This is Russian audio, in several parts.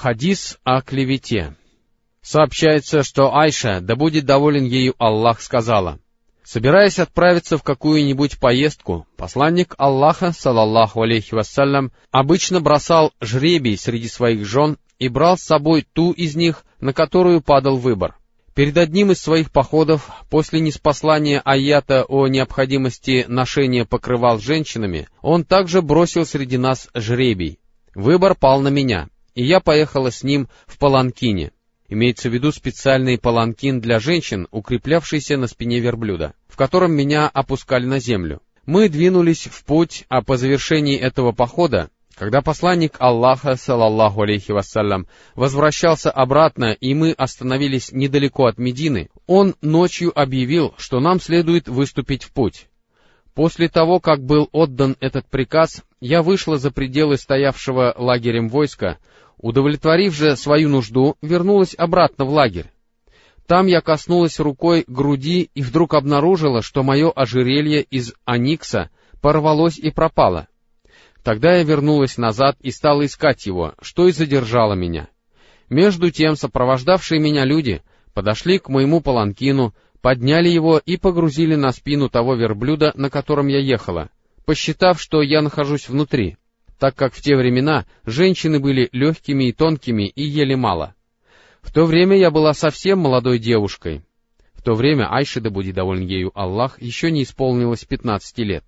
Хадис о клевете. Сообщается, что Айша, да будет доволен ею Аллах, сказала, Собираясь отправиться в какую-нибудь поездку, посланник Аллаха, салаллаху алейхи вассалям, обычно бросал жребий среди своих жен и брал с собой ту из них, на которую падал выбор. Перед одним из своих походов, после неспослания аята о необходимости ношения покрывал женщинами, он также бросил среди нас жребий. Выбор пал на меня и я поехала с ним в Паланкине. Имеется в виду специальный паланкин для женщин, укреплявшийся на спине верблюда, в котором меня опускали на землю. Мы двинулись в путь, а по завершении этого похода, когда посланник Аллаха, салаллаху алейхи вассалям, возвращался обратно, и мы остановились недалеко от Медины, он ночью объявил, что нам следует выступить в путь. После того, как был отдан этот приказ, я вышла за пределы стоявшего лагерем войска, Удовлетворив же свою нужду, вернулась обратно в лагерь. Там я коснулась рукой груди и вдруг обнаружила, что мое ожерелье из аникса порвалось и пропало. Тогда я вернулась назад и стала искать его, что и задержало меня. Между тем сопровождавшие меня люди подошли к моему паланкину, подняли его и погрузили на спину того верблюда, на котором я ехала, посчитав, что я нахожусь внутри так как в те времена женщины были легкими и тонкими и ели мало. В то время я была совсем молодой девушкой. В то время Айше, да будет доволен ею Аллах, еще не исполнилось пятнадцати лет.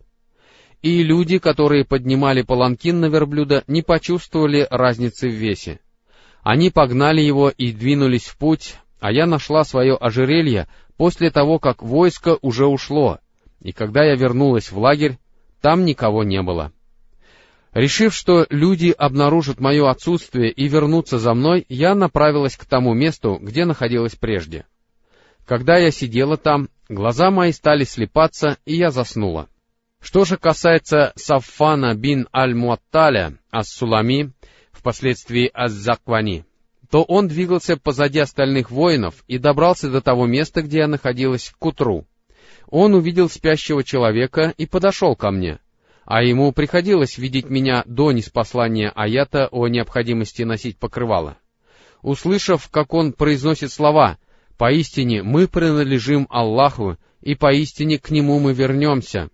И люди, которые поднимали паланкин на верблюда, не почувствовали разницы в весе. Они погнали его и двинулись в путь, а я нашла свое ожерелье после того, как войско уже ушло, и когда я вернулась в лагерь, там никого не было. Решив, что люди обнаружат мое отсутствие и вернутся за мной, я направилась к тому месту, где находилась прежде. Когда я сидела там, глаза мои стали слепаться, и я заснула. Что же касается Саффана бин Аль-Муатталя Ас-Сулами, впоследствии Аз-Заквани, то он двигался позади остальных воинов и добрался до того места, где я находилась к утру. Он увидел спящего человека и подошел ко мне — а ему приходилось видеть меня до неспослания аята о необходимости носить покрывало. Услышав, как он произносит слова «Поистине мы принадлежим Аллаху, и поистине к Нему мы вернемся»,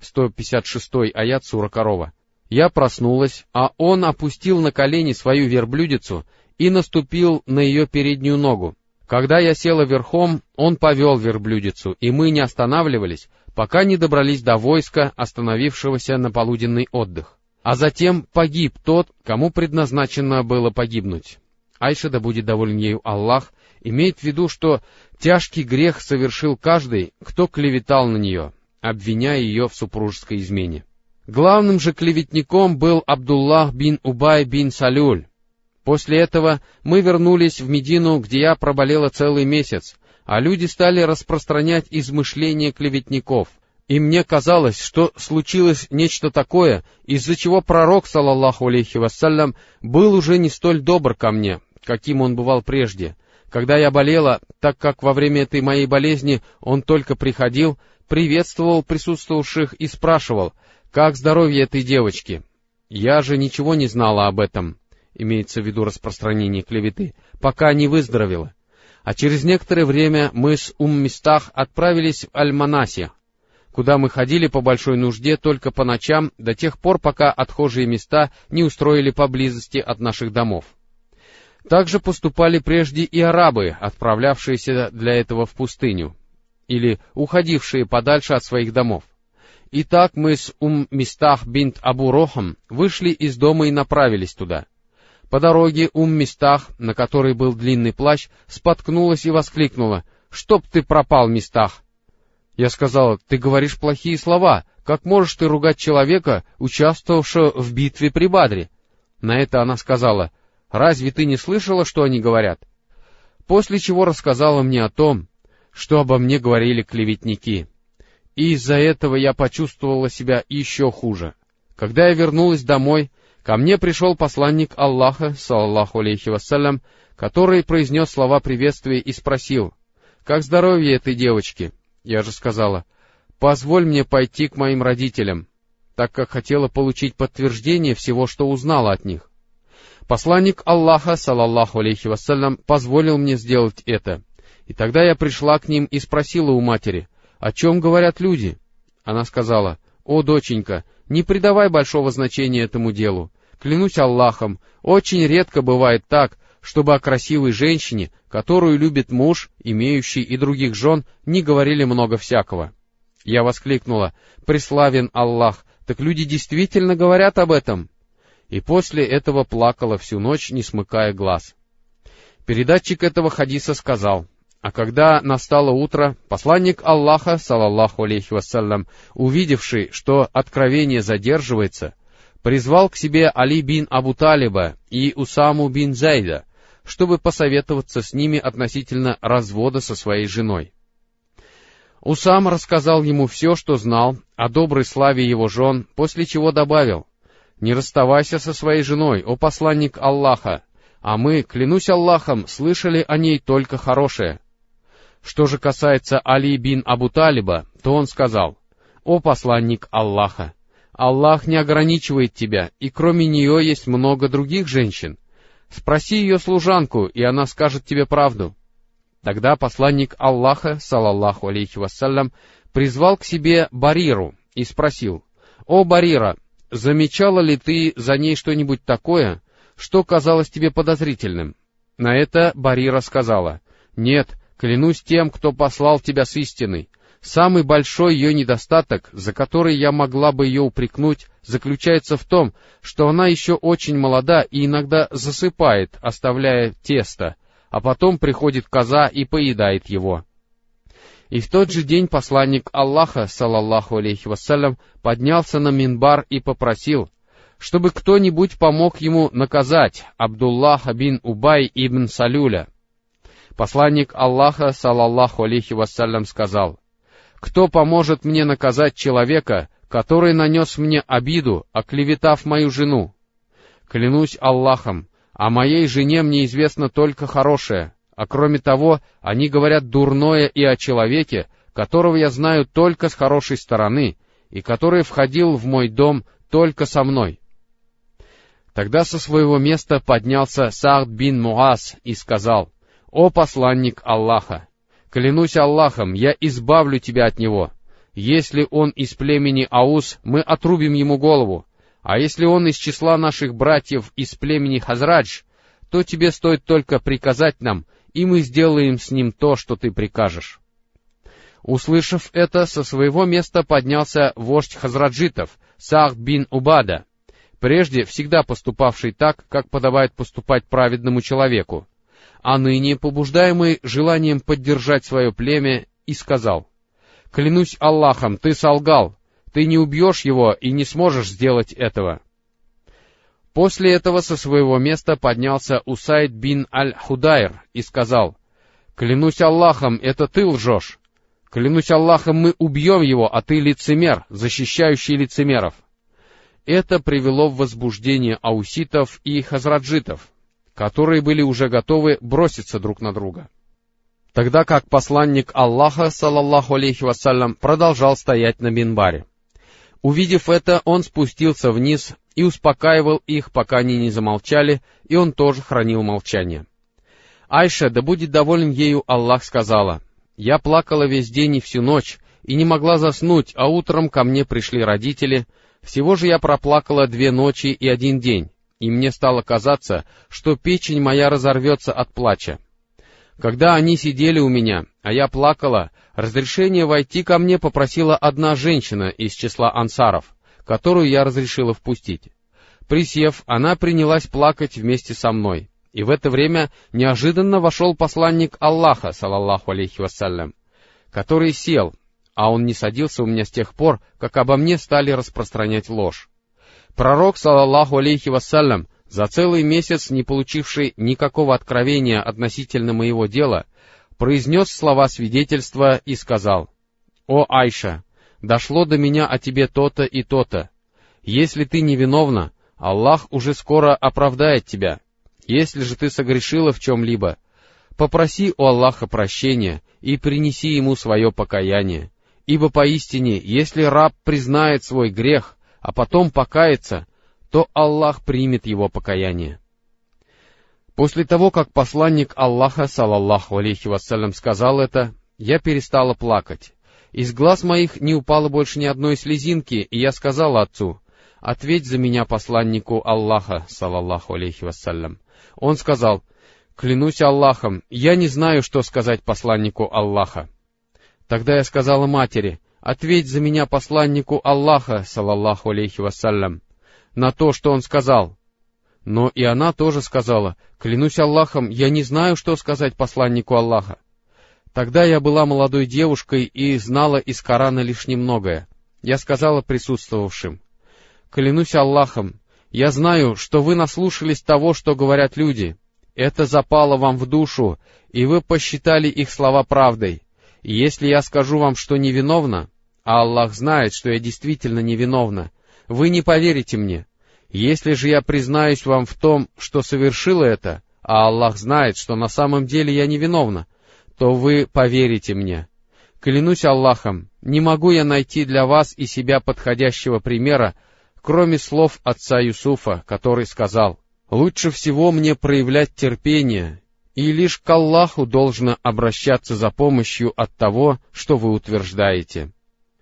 156 аят Сура Корова, я проснулась, а он опустил на колени свою верблюдицу и наступил на ее переднюю ногу. Когда я села верхом, он повел верблюдицу, и мы не останавливались, пока не добрались до войска, остановившегося на полуденный отдых. А затем погиб тот, кому предназначено было погибнуть. Айша, да будет доволен ею Аллах, имеет в виду, что тяжкий грех совершил каждый, кто клеветал на нее, обвиняя ее в супружеской измене. Главным же клеветником был Абдуллах бин Убай бин Салюль. После этого мы вернулись в Медину, где я проболела целый месяц, а люди стали распространять измышления клеветников. И мне казалось, что случилось нечто такое, из-за чего пророк, салаллаху алейхи вассалям, был уже не столь добр ко мне, каким он бывал прежде. Когда я болела, так как во время этой моей болезни он только приходил, приветствовал присутствовавших и спрашивал, как здоровье этой девочки. Я же ничего не знала об этом, имеется в виду распространение клеветы, пока не выздоровела а через некоторое время мы с Уммистах отправились в Аль-Манасе, куда мы ходили по большой нужде только по ночам до тех пор, пока отхожие места не устроили поблизости от наших домов. Также поступали прежде и арабы, отправлявшиеся для этого в пустыню, или уходившие подальше от своих домов. Итак, мы с Ум-Мистах бинт Абу Рохам вышли из дома и направились туда — по дороге Ум-Местах, на которой был длинный плащ, споткнулась и воскликнула. «Чтоб ты пропал, Местах!» Я сказала, «Ты говоришь плохие слова. Как можешь ты ругать человека, участвовавшего в битве при Бадре?» На это она сказала, «Разве ты не слышала, что они говорят?» После чего рассказала мне о том, что обо мне говорили клеветники. И из-за этого я почувствовала себя еще хуже. Когда я вернулась домой, Ко мне пришел посланник Аллаха, саллаху алейхи вассалям, который произнес слова приветствия и спросил, «Как здоровье этой девочки?» Я же сказала, «Позволь мне пойти к моим родителям», так как хотела получить подтверждение всего, что узнала от них. Посланник Аллаха, салаллаху алейхи вассалям, позволил мне сделать это. И тогда я пришла к ним и спросила у матери, о чем говорят люди? Она сказала, «О, доченька, не придавай большого значения этому делу. Клянусь Аллахом, очень редко бывает так, чтобы о красивой женщине, которую любит муж, имеющий и других жен, не говорили много всякого. Я воскликнула, «Преславен Аллах, так люди действительно говорят об этом?» И после этого плакала всю ночь, не смыкая глаз. Передатчик этого хадиса сказал, а когда настало утро, посланник Аллаха, салаллаху алейхи вассалям, увидевший, что откровение задерживается, призвал к себе Али бин Абу Талиба и Усаму бин Зайда, чтобы посоветоваться с ними относительно развода со своей женой. Усам рассказал ему все, что знал о доброй славе его жен, после чего добавил, «Не расставайся со своей женой, о посланник Аллаха, а мы, клянусь Аллахом, слышали о ней только хорошее». Что же касается Али бин Абу Талиба, то он сказал, «О посланник Аллаха, Аллах не ограничивает тебя, и кроме нее есть много других женщин. Спроси ее служанку, и она скажет тебе правду». Тогда посланник Аллаха, салаллаху алейхи вассалям, призвал к себе Бариру и спросил, «О, Барира, замечала ли ты за ней что-нибудь такое, что казалось тебе подозрительным?» На это Барира сказала, «Нет, Клянусь тем, кто послал тебя с истиной. Самый большой ее недостаток, за который я могла бы ее упрекнуть, заключается в том, что она еще очень молода и иногда засыпает, оставляя тесто, а потом приходит коза и поедает его. И в тот же день посланник Аллаха, салаллаху алейхи вассалям, поднялся на минбар и попросил, чтобы кто-нибудь помог ему наказать Абдуллаха бин Убай ибн Салюля, Посланник Аллаха, салаллаху алейхи вассалям, сказал, «Кто поможет мне наказать человека, который нанес мне обиду, оклеветав мою жену? Клянусь Аллахом, о моей жене мне известно только хорошее, а кроме того, они говорят дурное и о человеке, которого я знаю только с хорошей стороны, и который входил в мой дом только со мной. Тогда со своего места поднялся Саад бин Муаз и сказал, «О посланник Аллаха! Клянусь Аллахом, я избавлю тебя от него. Если он из племени Аус, мы отрубим ему голову, а если он из числа наших братьев из племени Хазрадж, то тебе стоит только приказать нам, и мы сделаем с ним то, что ты прикажешь». Услышав это, со своего места поднялся вождь хазраджитов, Сахд бин Убада, прежде всегда поступавший так, как подобает поступать праведному человеку, а ныне, побуждаемый желанием поддержать свое племя, и сказал, «Клянусь Аллахом, ты солгал, ты не убьешь его и не сможешь сделать этого». После этого со своего места поднялся Усайд бин Аль-Худайр и сказал, «Клянусь Аллахом, это ты лжешь. Клянусь Аллахом, мы убьем его, а ты лицемер, защищающий лицемеров». Это привело в возбуждение ауситов и хазраджитов, которые были уже готовы броситься друг на друга. Тогда как посланник Аллаха, салаллаху алейхи вассалям, продолжал стоять на минбаре. Увидев это, он спустился вниз и успокаивал их, пока они не замолчали, и он тоже хранил молчание. Айша, да будет доволен ею Аллах, сказала, «Я плакала весь день и всю ночь, и не могла заснуть, а утром ко мне пришли родители. Всего же я проплакала две ночи и один день, и мне стало казаться, что печень моя разорвется от плача. Когда они сидели у меня, а я плакала, разрешение войти ко мне попросила одна женщина из числа ансаров, которую я разрешила впустить. Присев, она принялась плакать вместе со мной, и в это время неожиданно вошел посланник Аллаха, салаллаху алейхи вассалям, который сел, а он не садился у меня с тех пор, как обо мне стали распространять ложь. Пророк, салаллаху алейхи вассалям, за целый месяц не получивший никакого откровения относительно моего дела, произнес слова свидетельства и сказал, «О Айша, дошло до меня о тебе то-то и то-то. Если ты невиновна, Аллах уже скоро оправдает тебя. Если же ты согрешила в чем-либо, попроси у Аллаха прощения и принеси ему свое покаяние. Ибо поистине, если раб признает свой грех, а потом покается, то Аллах примет его покаяние. После того, как посланник Аллаха, салаллаху алейхи вассалям, сказал это, я перестала плакать. Из глаз моих не упало больше ни одной слезинки, и я сказала отцу, «Ответь за меня посланнику Аллаха, салаллаху алейхи вассалям». Он сказал, «Клянусь Аллахом, я не знаю, что сказать посланнику Аллаха». Тогда я сказала матери, «Ответь за меня посланнику Аллаха, салаллаху алейхи вассалям, на то, что он сказал». Но и она тоже сказала, «Клянусь Аллахом, я не знаю, что сказать посланнику Аллаха». Тогда я была молодой девушкой и знала из Корана лишь немногое. Я сказала присутствовавшим, «Клянусь Аллахом, я знаю, что вы наслушались того, что говорят люди. Это запало вам в душу, и вы посчитали их слова правдой. И если я скажу вам, что невиновна, а Аллах знает, что я действительно невиновна, вы не поверите мне. Если же я признаюсь вам в том, что совершила это, а Аллах знает, что на самом деле я невиновна, то вы поверите мне. Клянусь Аллахом, не могу я найти для вас и себя подходящего примера, кроме слов отца Юсуфа, который сказал, «Лучше всего мне проявлять терпение, и лишь к Аллаху должно обращаться за помощью от того, что вы утверждаете».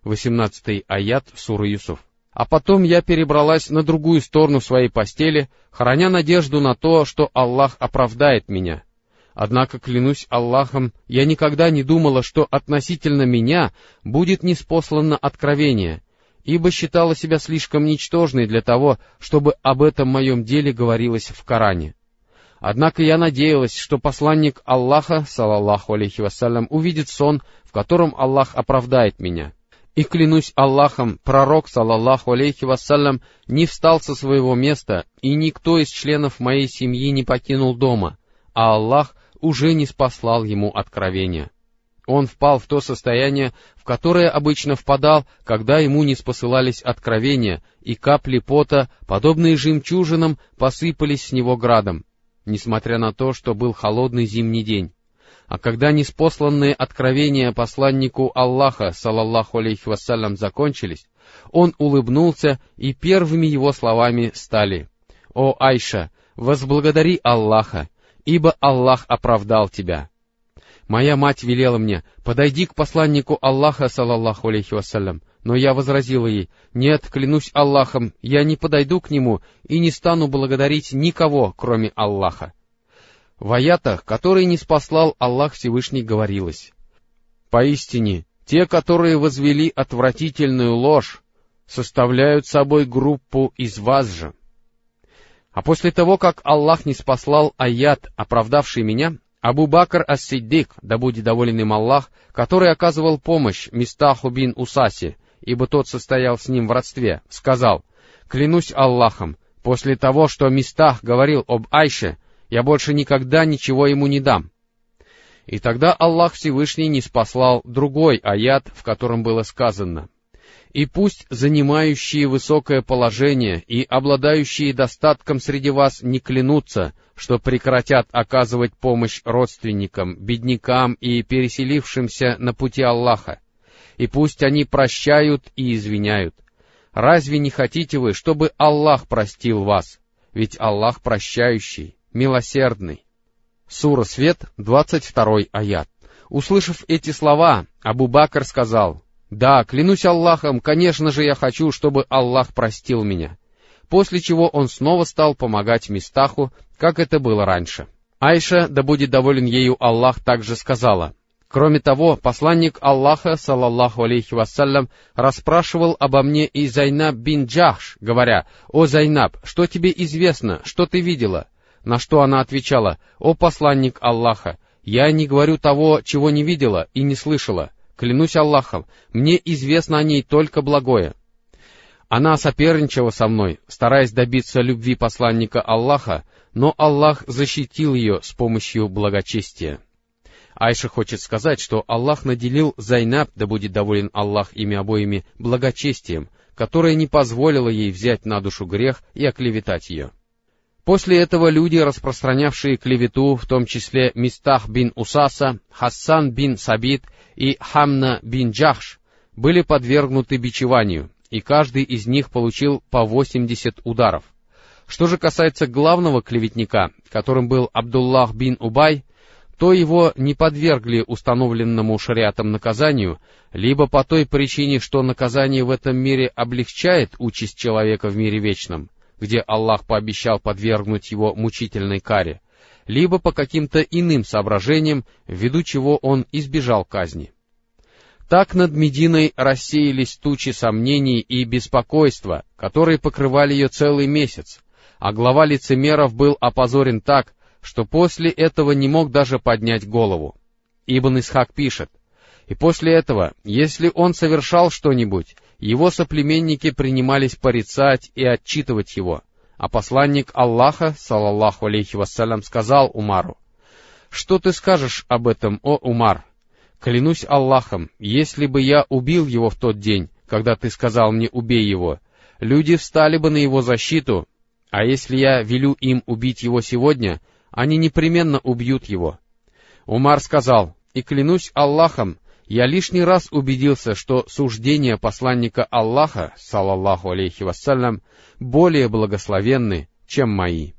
18 аят Суры Юсуф. А потом я перебралась на другую сторону своей постели, храня надежду на то, что Аллах оправдает меня — Однако, клянусь Аллахом, я никогда не думала, что относительно меня будет неспослано откровение, ибо считала себя слишком ничтожной для того, чтобы об этом моем деле говорилось в Коране. Однако я надеялась, что посланник Аллаха, салаллаху алейхи вассалям, увидит сон, в котором Аллах оправдает меня. И клянусь Аллахом, пророк, салаллаху алейхи вассалям, не встал со своего места, и никто из членов моей семьи не покинул дома, а Аллах уже не спаслал ему откровения. Он впал в то состояние, в которое обычно впадал, когда ему не спосылались откровения, и капли пота, подобные жемчужинам, посыпались с него градом, несмотря на то, что был холодный зимний день. А когда неспосланные откровения посланнику Аллаха, салаллаху алейхи вассалям, закончились, он улыбнулся, и первыми его словами стали «О Айша, возблагодари Аллаха, ибо Аллах оправдал тебя. Моя мать велела мне, подойди к посланнику Аллаха, салаллаху алейхи вассалям. Но я возразила ей, нет, клянусь Аллахом, я не подойду к нему и не стану благодарить никого, кроме Аллаха. В аятах, которые не спаслал Аллах Всевышний, говорилось, «Поистине, те, которые возвели отвратительную ложь, составляют собой группу из вас же». А после того, как Аллах не спаслал аят, оправдавший меня, Абу Бакр ас-Сиддик, да будет доволен им Аллах, который оказывал помощь Мистаху бин Усаси, ибо тот состоял с ним в родстве, сказал, «Клянусь Аллахом, после того, что Мистах говорил об Айше, я больше никогда ничего ему не дам». И тогда Аллах Всевышний не спаслал другой аят, в котором было сказано — и пусть занимающие высокое положение и обладающие достатком среди вас не клянутся, что прекратят оказывать помощь родственникам, беднякам и переселившимся на пути Аллаха. И пусть они прощают и извиняют. Разве не хотите вы, чтобы Аллах простил вас? Ведь Аллах прощающий, милосердный. Сура Свет, 22 аят. Услышав эти слова, Абу Бакр сказал, да, клянусь Аллахом, конечно же я хочу, чтобы Аллах простил меня. После чего он снова стал помогать Мистаху, как это было раньше. Айша, да будет доволен ею Аллах, также сказала, Кроме того, посланник Аллаха, صلى الله عليه وسلم, расспрашивал обо мне и Зайнаб бинт Джахш, говоря, «О Зайнаб, что тебе известно, что ты видела?» На что она отвечала, «О посланник Аллаха, я не говорю того, чего не видела и не слышала. Клянусь Аллахом, мне известно о ней только благое. Она соперничала со мной, стараясь добиться любви посланника Аллаха, но Аллах защитил ее с помощью благочестия. Айша хочет сказать, что Аллах наделил Зайнаб, да будет доволен Аллах ими обоими, благочестием, которое не позволило ей взять на душу грех и оклеветать ее. После этого люди, распространявшие клевету, в том числе Мистах бин Усаса, Хассан бин Сабит и Хамна бин Джахш, были подвергнуты бичеванию, и каждый из них получил по 80 ударов. Что же касается главного клеветника, которым был Абдуллах бин Убай, то его не подвергли установленному шариатом наказанию, либо по той причине, что наказание в этом мире облегчает участь человека в мире вечном, где Аллах пообещал подвергнуть его мучительной каре, либо по каким-то иным соображениям, ввиду чего он избежал казни. Так над Мединой рассеялись тучи сомнений и беспокойства, которые покрывали ее целый месяц, а глава лицемеров был опозорен так, что после этого не мог даже поднять голову. Ибн Исхак пишет, «И после этого, если он совершал что-нибудь, его соплеменники принимались порицать и отчитывать его, а посланник Аллаха, салаллаху алейхи вассалям, сказал Умару, «Что ты скажешь об этом, о Умар? Клянусь Аллахом, если бы я убил его в тот день, когда ты сказал мне «убей его», люди встали бы на его защиту, а если я велю им убить его сегодня, они непременно убьют его. Умар сказал, и клянусь Аллахом, я лишний раз убедился, что суждения посланника Аллаха, салаллаху алейхи вассалям, более благословенны, чем мои.